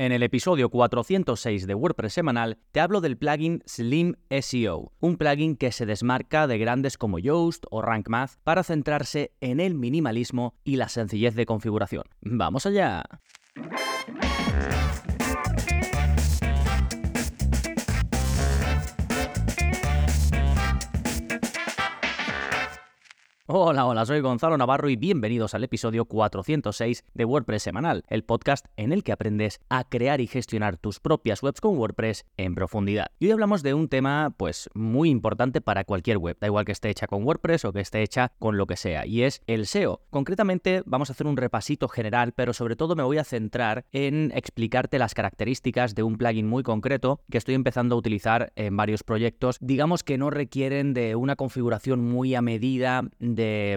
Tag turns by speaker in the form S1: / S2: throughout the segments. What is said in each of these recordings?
S1: En el episodio 406 de WordPress semanal te hablo del plugin Slim SEO, un plugin que se desmarca de grandes como Yoast o Rank Math para centrarse en el minimalismo y la sencillez de configuración. ¡Vamos allá! Hola, hola, soy Gonzalo Navarro y bienvenidos al episodio 406 de WordPress Semanal, el podcast en el que aprendes a crear y gestionar tus propias webs con WordPress en profundidad. Y hoy hablamos de un tema pues muy importante para cualquier web, da igual que esté hecha con WordPress o que esté hecha con lo que sea, y es el SEO. Concretamente vamos a hacer un repasito general, pero sobre todo me voy a centrar en explicarte las características de un plugin muy concreto que estoy empezando a utilizar en varios proyectos, digamos que no requieren de una configuración muy a medida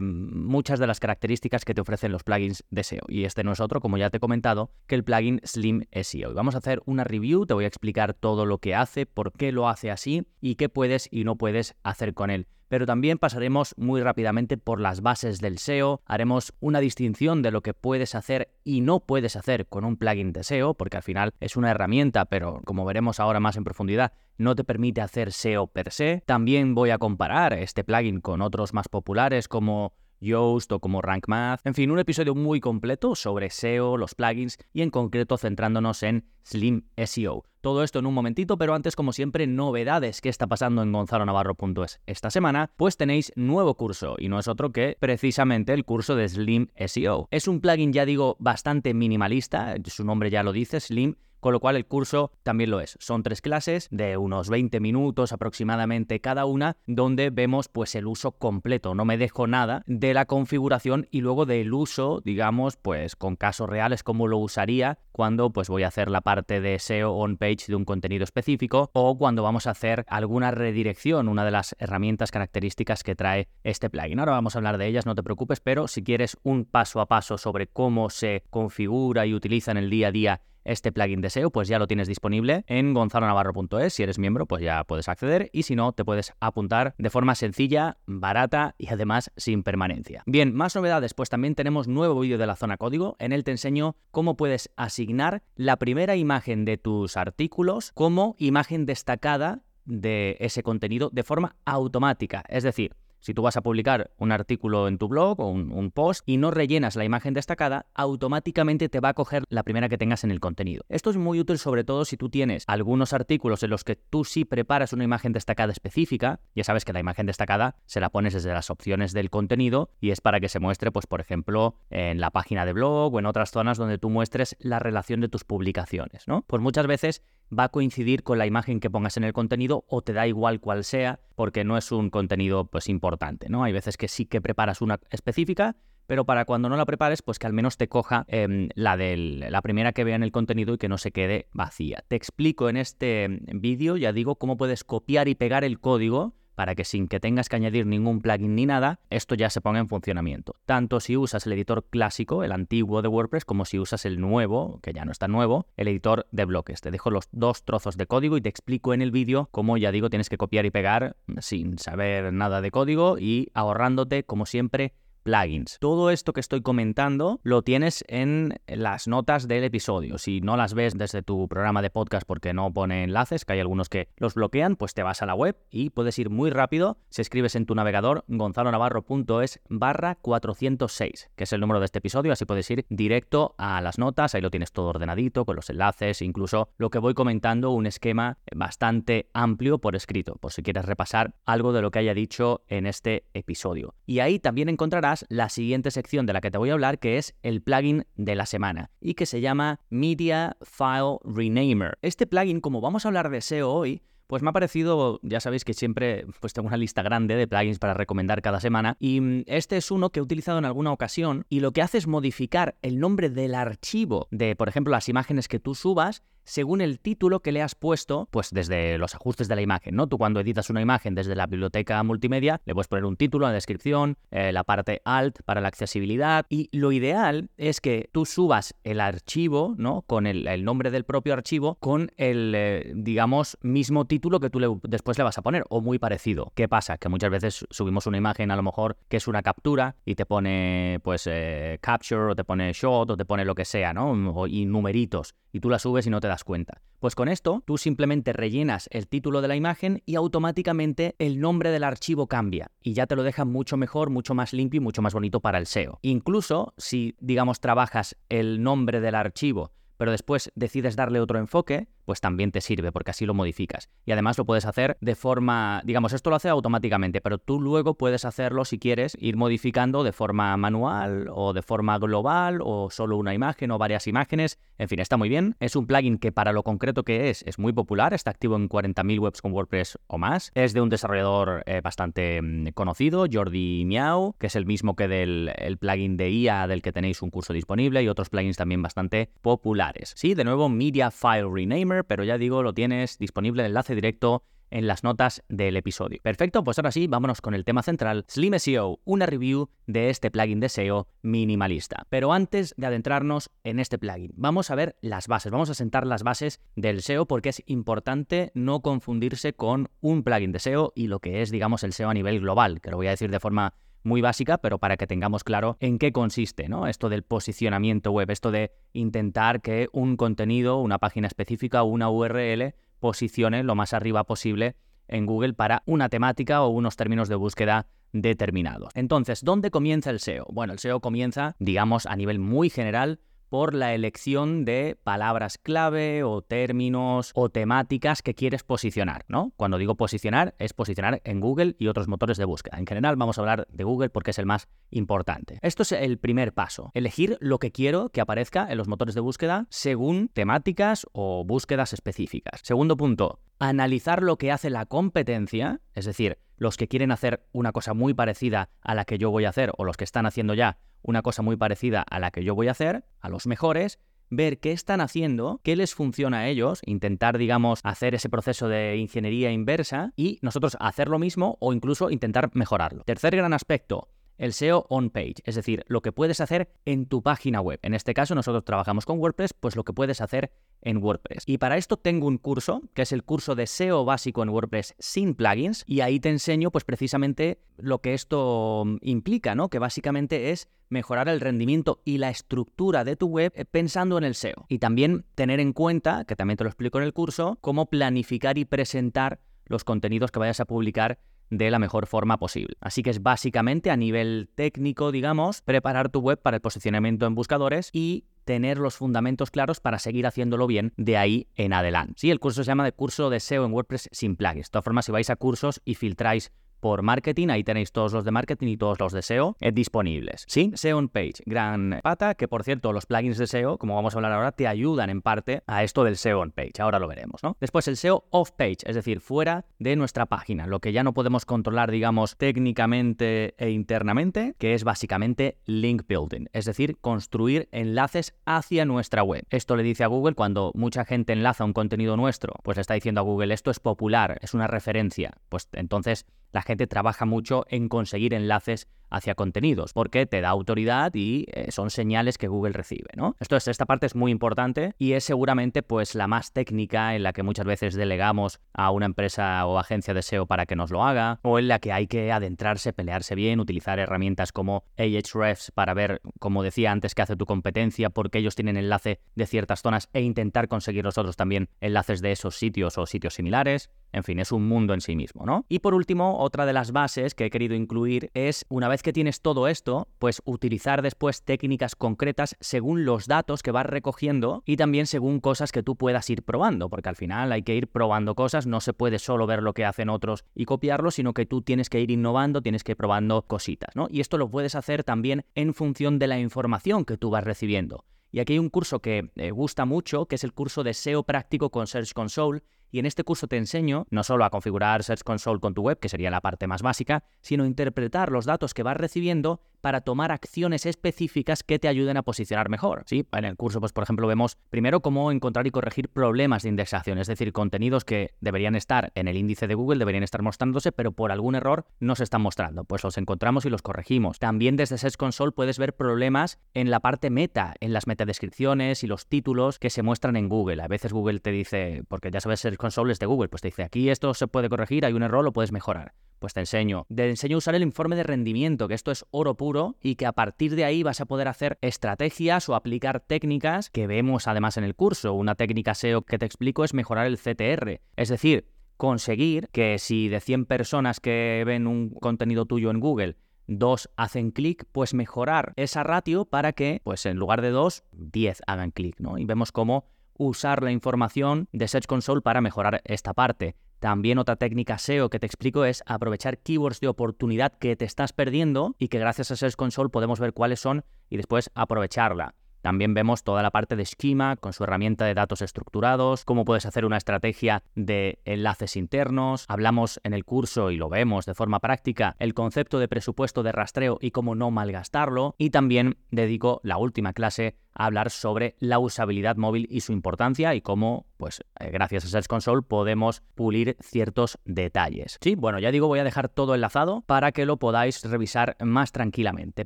S1: muchas de las características que te ofrecen los plugins de SEO. Y este no es otro, como ya te he comentado, que el plugin Slim SEO. Y vamos a hacer una review, te voy a explicar todo lo que hace, por qué lo hace así y qué puedes y no puedes hacer con él pero también pasaremos muy rápidamente por las bases del SEO, haremos una distinción de lo que puedes hacer y no puedes hacer con un plugin de SEO, porque al final es una herramienta, pero como veremos ahora más en profundidad, no te permite hacer SEO per se. También voy a comparar este plugin con otros más populares como Yoast o como Rank Math. En fin, un episodio muy completo sobre SEO, los plugins y en concreto centrándonos en Slim SEO. Todo esto en un momentito, pero antes, como siempre, novedades que está pasando en gonzalonavarro.es. Esta semana, pues tenéis nuevo curso, y no es otro que precisamente el curso de Slim SEO. Es un plugin, ya digo, bastante minimalista, su nombre ya lo dice, Slim con lo cual el curso también lo es. Son tres clases de unos 20 minutos aproximadamente cada una, donde vemos pues el uso completo, no me dejo nada de la configuración y luego del uso, digamos, pues con casos reales como lo usaría cuando pues voy a hacer la parte de SEO on page de un contenido específico o cuando vamos a hacer alguna redirección, una de las herramientas características que trae este plugin. Ahora vamos a hablar de ellas, no te preocupes, pero si quieres un paso a paso sobre cómo se configura y utiliza en el día a día este plugin de SEO, pues ya lo tienes disponible en gonzalonavarro.es. Si eres miembro, pues ya puedes acceder y si no, te puedes apuntar de forma sencilla, barata y además sin permanencia. Bien, más novedades, pues también tenemos nuevo vídeo de la zona código. En él te enseño cómo puedes asignar la primera imagen de tus artículos como imagen destacada de ese contenido de forma automática. Es decir, si tú vas a publicar un artículo en tu blog o un, post y no rellenas la imagen destacada, automáticamente te va a coger la primera que tengas en el contenido. Esto es muy útil sobre todo si tú tienes algunos artículos en los que tú sí preparas una imagen destacada específica. Ya sabes que la imagen destacada se la pones desde las opciones del contenido y es para que se muestre, pues por ejemplo, en la página de blog o en otras zonas donde tú muestres la relación de tus publicaciones, ¿no? Pues muchas veces va a coincidir con la imagen que pongas en el contenido o te da igual cual sea porque no es un contenido pues importante, ¿no? Hay veces que sí que preparas una específica, pero para cuando no la prepares, pues que al menos te coja em, la de la primera que vea en el contenido y que no se quede vacía. Te explico en este em, vídeo, ya digo, cómo puedes copiar y pegar el código para que sin que tengas que añadir ningún plugin ni nada, esto ya se ponga en funcionamiento. Tanto si usas el editor clásico, el antiguo de WordPress, como si usas el nuevo, que ya no está nuevo, el editor de bloques. Te dejo los dos trozos de código y te explico en el vídeo cómo, ya digo, tienes que copiar y pegar sin saber nada de código y ahorrándote, como siempre, plugins. Todo esto que estoy comentando lo tienes en las notas del episodio. Si no las ves desde tu programa de podcast porque no pone enlaces, que hay algunos que los bloquean, pues te vas a la web y puedes ir muy rápido si escribes en tu navegador gonzalonavarro.es barra 406, que es el número de este episodio, así puedes ir directo a las notas, ahí lo tienes todo ordenadito, con los enlaces, incluso lo que voy comentando, un esquema bastante amplio por escrito, por si quieres repasar algo de lo que haya dicho en este episodio. Y ahí también encontrarás la siguiente sección de la que te voy a hablar, que es el plugin de la semana y que se llama Media File Renamer. Este plugin, como vamos a hablar de SEO hoy, pues me ha parecido, ya sabéis que siempre pues tengo una lista grande de plugins para recomendar cada semana y mm, este es uno que he utilizado en alguna ocasión y lo que hace es modificar el nombre del archivo de, por ejemplo, las imágenes que tú subas según el título que le has puesto, pues desde los ajustes de la imagen, ¿no? Tú cuando editas una imagen desde la biblioteca multimedia, le puedes poner un título, la descripción, eh, la parte alt para la accesibilidad y lo ideal es que tú subas el archivo, ¿no? Con el, nombre del propio archivo, con el, eh, digamos, mismo título que tú le, después le vas a poner, o muy parecido. ¿Qué pasa? Que muchas veces subimos una imagen, a lo mejor, que es una captura y te pone, pues, eh, capture, o te pone shot, o te pone lo que sea, ¿no? y numeritos, y tú la subes y no te cuenta. Pues con esto, tú simplemente rellenas el título de la imagen y automáticamente el nombre del archivo cambia y ya te lo deja mucho mejor, mucho más limpio y mucho más bonito para el SEO. Incluso si, digamos, trabajas el nombre del archivo, pero después decides darle otro enfoque, pues también te sirve porque así lo modificas. Y además lo puedes hacer de forma, digamos, esto lo hace automáticamente, pero tú luego puedes hacerlo si quieres, ir modificando de forma manual o de forma global o solo una imagen o varias imágenes. En fin, está muy bien. Es un plugin que para lo concreto que es es muy popular, está activo en 40.000 webs con WordPress o más. Es de un desarrollador eh, bastante mm, conocido, Jordi Miau, que es el mismo que del el plugin de IA del que tenéis un curso disponible y otros plugins también bastante populares. Sí, de nuevo, Media File Renamer pero ya digo, lo tienes disponible el enlace directo en las notas del episodio. Perfecto, pues ahora sí, vámonos con el tema central, Slim SEO, una review de este plugin de SEO minimalista. Pero antes de adentrarnos en este plugin, vamos a ver las bases, vamos a sentar las bases del SEO porque es importante no confundirse con un plugin de SEO y lo que es, digamos, el SEO a nivel global, que lo voy a decir de forma muy básica, pero para que tengamos claro en qué consiste, ¿no? Esto del posicionamiento web, esto de intentar que un contenido, una página específica o una URL posicione lo más arriba posible en Google para una temática o unos términos de búsqueda determinados. Entonces, ¿dónde comienza el SEO? Bueno, el SEO comienza, digamos, a nivel muy general por la elección de palabras clave o términos o temáticas que quieres posicionar, ¿no? Cuando digo posicionar, es posicionar en Google y otros motores de búsqueda. En general vamos a hablar de Google porque es el más importante. Esto es el primer paso, elegir lo que quiero que aparezca en los motores de búsqueda según temáticas o búsquedas específicas. Segundo punto, analizar lo que hace la competencia, es decir, los que quieren hacer una cosa muy parecida a la que yo voy a hacer o los que están haciendo ya una cosa muy parecida a la que yo voy a hacer, a los mejores, ver qué están haciendo, qué les funciona a ellos, intentar, digamos, hacer ese proceso de ingeniería inversa y nosotros hacer lo mismo o incluso intentar mejorarlo. Tercer gran aspecto, el SEO on page, es decir, lo que puedes hacer en tu página web. En este caso nosotros trabajamos con WordPress, pues lo que puedes hacer en WordPress. Y para esto tengo un curso, que es el curso de SEO básico en WordPress sin plugins, y ahí te enseño pues precisamente lo que esto mm, implica, ¿no? Que básicamente es mejorar el rendimiento y la estructura de tu web eh, pensando en el SEO. Y también tener en cuenta, que también te lo explico en el curso, cómo planificar y presentar los contenidos que vayas a publicar de la mejor forma posible. Así que es básicamente a nivel técnico, digamos, preparar tu web para el posicionamiento en buscadores y tener los fundamentos claros para seguir haciéndolo bien de ahí en adelante. Sí, el curso se llama de curso de SEO en WordPress sin plugins. De todas formas, si vais a cursos y filtráis por marketing. Ahí tenéis todos los de marketing y todos los de SEO eh, disponibles. Sí, SEO on page, gran pata, que por cierto, los plugins de SEO, como vamos a hablar ahora, te ayudan en parte a esto del SEO on page. Ahora lo veremos, ¿no? Después el SEO off page, es decir, fuera de nuestra página, lo que ya no podemos controlar, digamos, técnicamente e internamente, que es básicamente link building, es decir, construir enlaces hacia nuestra web. Esto le dice a Google cuando mucha gente enlaza un contenido nuestro, pues le está diciendo a Google, esto es popular, es una referencia. Pues entonces la gente trabaja mucho en conseguir enlaces hacia contenidos, porque te da autoridad y eh, son señales que Google recibe, ¿no? Esto es, esta parte es muy importante y es seguramente pues la más técnica en la que muchas veces delegamos a una empresa o agencia de SEO para que nos lo haga, o en la que hay que adentrarse, pelearse bien, utilizar herramientas como Ahrefs para ver, como decía antes, qué hace tu competencia, porque ellos tienen enlace de ciertas zonas e intentar conseguir nosotros también enlaces de esos sitios o sitios similares. En fin, es un mundo en sí mismo, ¿no? Y por último, otra de las bases que he querido incluir es, una vez que tienes todo esto, pues utilizar después técnicas concretas según los datos que vas recogiendo y también según cosas que tú puedas ir probando, porque al final hay que ir probando cosas, no se puede solo ver lo que hacen otros y copiarlo, sino que tú tienes que ir innovando, tienes que ir probando cositas, ¿no? Y esto lo puedes hacer también en función de la información que tú vas recibiendo. Y aquí hay un curso que me gusta mucho, que es el curso de SEO práctico con Search Console, y en este curso te enseño no solo a configurar Search Console con tu web, que sería la parte más básica, sino interpretar los datos que vas recibiendo para tomar acciones específicas que te ayuden a posicionar mejor. ¿sí? En el curso, pues por ejemplo, vemos primero cómo encontrar y corregir problemas de indexación, es decir, contenidos que deberían estar en el índice de Google, deberían estar mostrándose, pero por algún error no se están mostrando. Pues los encontramos y los corregimos. También desde Search Console puedes ver problemas en la parte meta, en las metadescripciones y los títulos que se muestran en Google. A veces Google te dice, porque ya sabes, Search Console es de Google, pues te dice, aquí esto se puede corregir, hay un error, lo puedes mejorar. Pues te enseño. Te enseño a usar el informe de rendimiento, que esto es oro puro y que a partir de ahí vas a poder hacer estrategias o aplicar técnicas que vemos además en el curso. Una técnica SEO que te explico es mejorar el CTR. Es decir, conseguir que si de 100 personas que ven un contenido tuyo en Google, dos hacen clic, pues mejorar esa ratio para que, pues en lugar de dos, 10 hagan clic, ¿no? Y vemos cómo usar la información de Search Console para mejorar esta parte. También otra técnica SEO que te explico es aprovechar keywords de oportunidad que te estás perdiendo y que gracias a Search Console podemos ver cuáles son y después aprovecharla. También vemos toda la parte de Schema con su herramienta de datos estructurados, cómo puedes hacer una estrategia de enlaces internos. Hablamos en el curso y lo vemos de forma práctica el concepto de presupuesto de rastreo y cómo no malgastarlo. Y también dedico la última clase hablar sobre la usabilidad móvil y su importancia y cómo, pues eh, gracias a Search Console podemos pulir ciertos detalles. Sí, bueno, ya digo, voy a dejar todo enlazado para que lo podáis revisar más tranquilamente.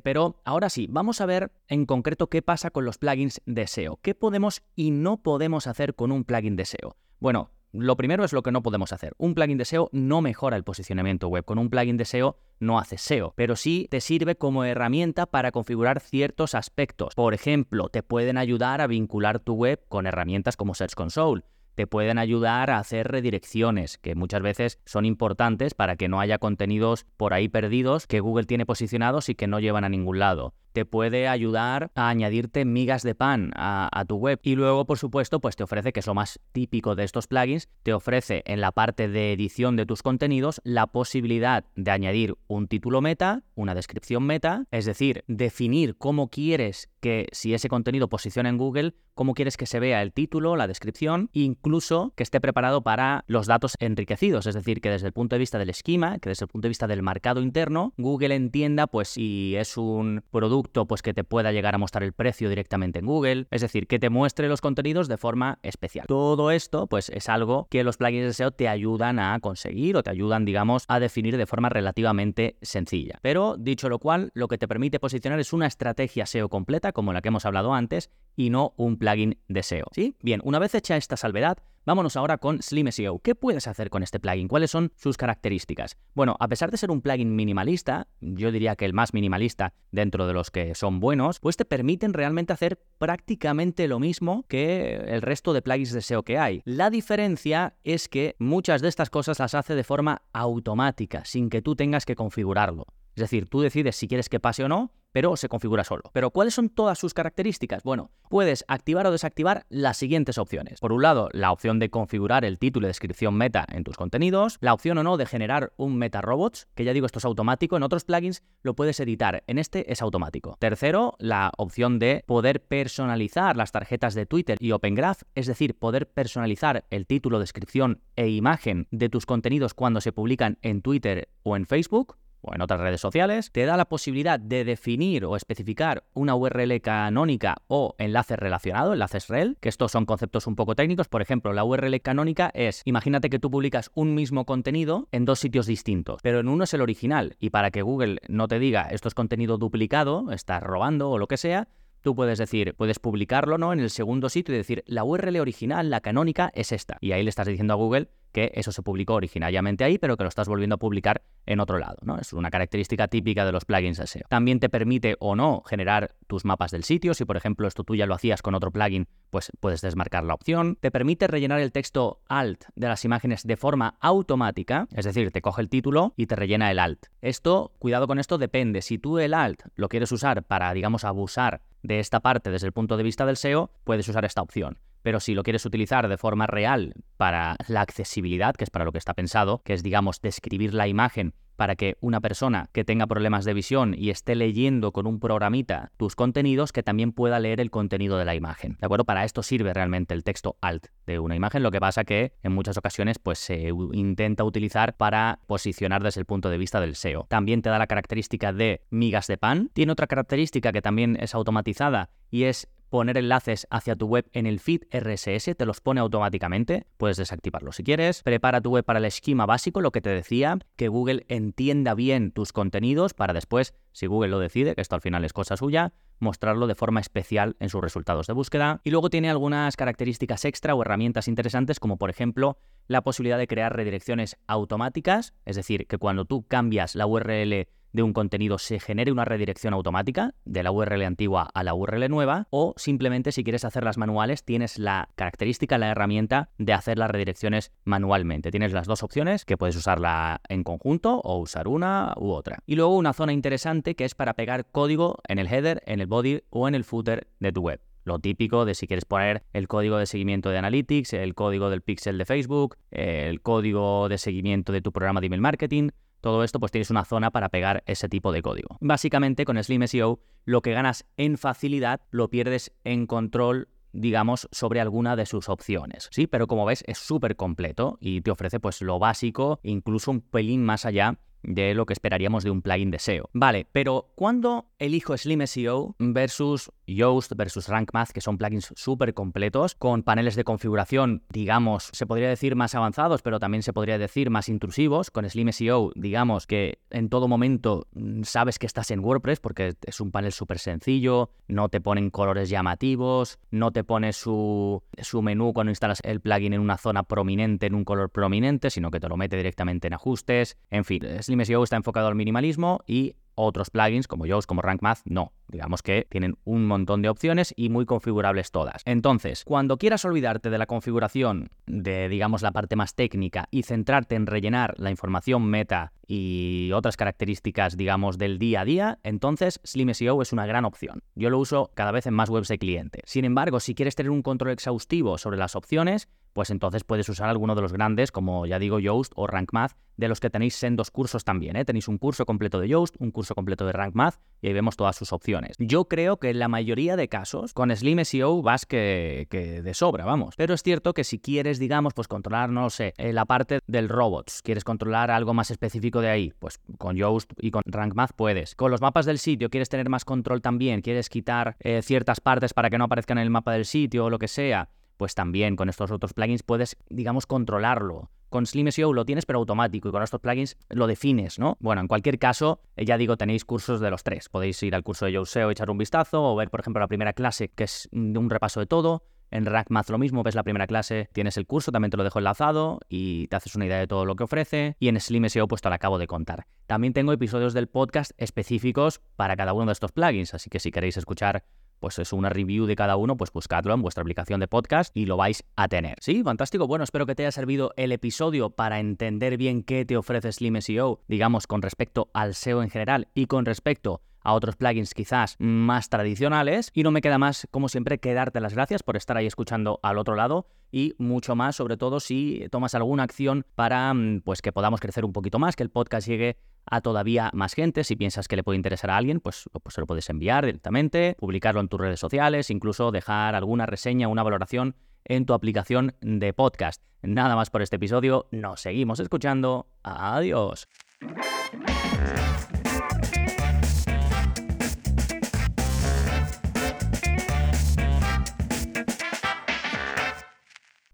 S1: Pero ahora sí, vamos a ver en concreto qué pasa con los plugins de SEO. ¿Qué podemos y no podemos hacer con un plugin de SEO? Bueno, lo primero es lo que no podemos hacer. Un plugin de SEO no mejora el posicionamiento web. Con un plugin de SEO no hace SEO, pero sí te sirve como herramienta para configurar ciertos aspectos. Por ejemplo, te pueden ayudar a vincular tu web con herramientas como Search Console te pueden ayudar a hacer redirecciones, que muchas veces son importantes para que no haya contenidos por ahí perdidos que Google tiene posicionados y que no llevan a ningún lado te puede ayudar a añadirte migas de pan a, tu web. Y luego, por supuesto, pues te ofrece, que es lo más típico de estos plugins, te ofrece en la parte de edición de tus contenidos la posibilidad de añadir un título meta, una descripción meta, es decir, definir cómo quieres que si ese contenido posiciona en Google, cómo quieres que se vea el título, la descripción, incluso que esté preparado para los datos enriquecidos, es decir, que desde el punto de vista del esquema, que desde el punto de vista del marcado interno, Google entienda pues si es un producto pues que te pueda llegar a mostrar el precio directamente en Google, es decir, que te muestre los contenidos de forma especial. Todo esto pues es algo que los plugins de SEO te ayudan a conseguir o te ayudan, digamos, a definir de forma relativamente sencilla. Pero dicho lo cual, lo que te permite posicionar es una estrategia SEO completa, como la que hemos hablado antes, y no un plugin de SEO. ¿Sí? Bien, una vez hecha esta salvedad, Vámonos ahora con Slim SEO. ¿Qué puedes hacer con este plugin? ¿Cuáles son sus características? Bueno, a pesar de ser un plugin minimalista, yo diría que el más minimalista dentro de los que son buenos, pues te permiten realmente hacer prácticamente lo mismo que el resto de plugins de SEO que hay. La diferencia es que muchas de estas cosas las hace de forma automática, sin que tú tengas que configurarlo. Es decir, tú decides si quieres que pase o no, pero se configura solo. Pero ¿cuáles son todas sus características? Bueno, puedes activar o desactivar las siguientes opciones. Por un lado, la opción de configurar el título y descripción meta en tus contenidos, la opción o no de generar un meta robots, que ya digo esto es automático, en otros plugins lo puedes editar, en este es automático. Tercero, la opción de poder personalizar las tarjetas de Twitter y Open Graph, es decir, poder personalizar el título, descripción e imagen de tus contenidos cuando se publican en Twitter o en Facebook o en otras redes sociales, te da la posibilidad de definir o especificar una URL canónica o enlace relacionado, enlaces rel, que estos son conceptos un poco técnicos. Por ejemplo, la URL canónica es, imagínate que tú publicas un mismo contenido en dos sitios distintos, pero en uno es el original y para que Google no te diga esto es contenido duplicado, estás robando o lo que sea, Tú puedes decir, puedes publicarlo, ¿no? En el segundo sitio y decir, la URL original, la canónica, es esta. Y ahí le estás diciendo a Google que eso se publicó originariamente ahí, pero que lo estás volviendo a publicar en otro lado, ¿no? Es una característica típica de los plugins de SEO. También te permite o no generar tus mapas del sitio. Si, por ejemplo, esto tú ya lo hacías con otro plugin, pues puedes desmarcar la opción. Te permite rellenar el texto alt de las imágenes de forma automática, es decir, te coge el título y te rellena el alt. Esto, cuidado con esto, depende. Si tú el alt lo quieres usar para, digamos, abusar de esta parte desde el punto de vista del SEO, puedes usar esta opción. Pero si lo quieres utilizar de forma real para la accesibilidad, que es para lo que está pensado, que es, digamos, describir la imagen para que una persona que tenga problemas de visión y esté leyendo con un programita tus contenidos, que también pueda leer el contenido de la imagen. ¿De acuerdo? Para esto sirve realmente el texto alt de una imagen, lo que pasa que en muchas ocasiones pues se intenta utilizar para posicionar desde el punto de vista del SEO. También te da la característica de migas de pan. Tiene otra característica que también es automatizada y es poner enlaces hacia tu web en el feed RSS, te los pone automáticamente, puedes desactivarlo si quieres. Prepara tu web para el esquema básico, lo que te decía, que Google entienda bien tus contenidos para después, si Google lo decide, que esto al final es cosa suya, mostrarlo de forma especial en sus resultados de búsqueda. Y luego tiene algunas características extra o herramientas interesantes, como por ejemplo la posibilidad de crear redirecciones automáticas, es decir, que cuando tú cambias la URL de un contenido se genere una redirección automática de la URL antigua a la URL nueva o simplemente si quieres hacerlas manuales tienes la característica, la herramienta de hacer las redirecciones manualmente. Tienes las dos opciones que puedes usarla en conjunto o usar una u otra. Y luego una zona interesante que es para pegar código en el header, en el body o en el footer de tu web lo típico de si quieres poner el código de seguimiento de Analytics, el código del pixel de Facebook, el código de seguimiento de tu programa de email marketing, todo esto pues tienes una zona para pegar ese tipo de código. Básicamente con Slim SEO lo que ganas en facilidad lo pierdes en control digamos, sobre alguna de sus opciones. Sí, pero como ves es súper completo y te ofrece pues lo básico, incluso un pelín más allá de lo que esperaríamos de un plugin de SEO. Vale, pero ¿cuándo elijo Slim SEO versus Yoast versus Rank Math, que son plugins súper completos, con paneles de configuración, digamos, se podría decir más avanzados, pero también se podría decir más intrusivos. Con Slim SEO, digamos que en todo momento mm, sabes que estás en WordPress porque es un panel súper sencillo, no te ponen colores llamativos, no te pone su, su menú cuando instalas el plugin en una zona prominente, en un color prominente, sino que te lo mete directamente en ajustes. En fin, Slim SEO está enfocado al minimalismo y otros plugins como Yoast, como Rank Math, no. Digamos que tienen un montón de opciones y muy configurables todas. Entonces, cuando quieras olvidarte de la configuración de, digamos, la parte más técnica y centrarte en rellenar la información meta y otras características, digamos, del día a día, entonces Slim SEO es una gran opción. Yo lo uso cada vez en más webs de cliente. Sin embargo, si quieres tener un control exhaustivo sobre las opciones, pues entonces puedes usar alguno de los grandes, como ya digo, Yoast o Rank Math, de los que tenéis en dos cursos también. ¿eh? Tenéis un curso completo de Yoast, un curso completo de Rank Math, y ahí vemos todas sus opciones. Yo creo que en la mayoría de casos, con Slim SEO vas que, de sobra, vamos. Pero es cierto que si quieres, digamos, pues controlar, no sé, eh, la parte del robots, quieres controlar algo más específico de ahí, pues con Yoast y con Rank Math puedes. Con los mapas del sitio quieres tener más control también, quieres quitar eh, ciertas partes para que no aparezcan en el mapa del sitio o lo que sea pues también con estos otros plugins puedes, digamos, controlarlo. Con Slim SEO lo tienes pero automático y con estos plugins lo defines, ¿no? Bueno, en cualquier caso, eh, ya digo, tenéis cursos de los tres. Podéis ir al curso de Yoast SEO, echar un vistazo o ver, por ejemplo, la primera clase que es un repaso de todo. En RackMath lo mismo, ves la primera clase, tienes el curso, también te lo dejo enlazado y te haces una idea de todo lo que ofrece. Y en Slim SEO pues te lo acabo de contar. También tengo episodios del podcast específicos para cada uno de estos plugins, así que si queréis escuchar pues es una review de cada uno, pues buscadlo en vuestra aplicación de podcast y lo vais a tener. Sí, fantástico. Bueno, espero que te haya servido el episodio para entender bien qué te ofrece Slim SEO, digamos, con respecto al SEO en general y con respecto a otros plugins quizás más tradicionales. Y no me queda más, como siempre, que darte las gracias por estar ahí escuchando al otro lado y mucho más, sobre todo si tomas alguna acción para mm, pues que podamos crecer un poquito más, que el podcast llegue a todavía más gente. Si piensas que le puede interesar a alguien, pues, pues se lo puedes enviar directamente, publicarlo en tus redes sociales, incluso dejar alguna reseña, una valoración en tu aplicación de podcast. Nada más por este episodio, nos seguimos escuchando. Adiós.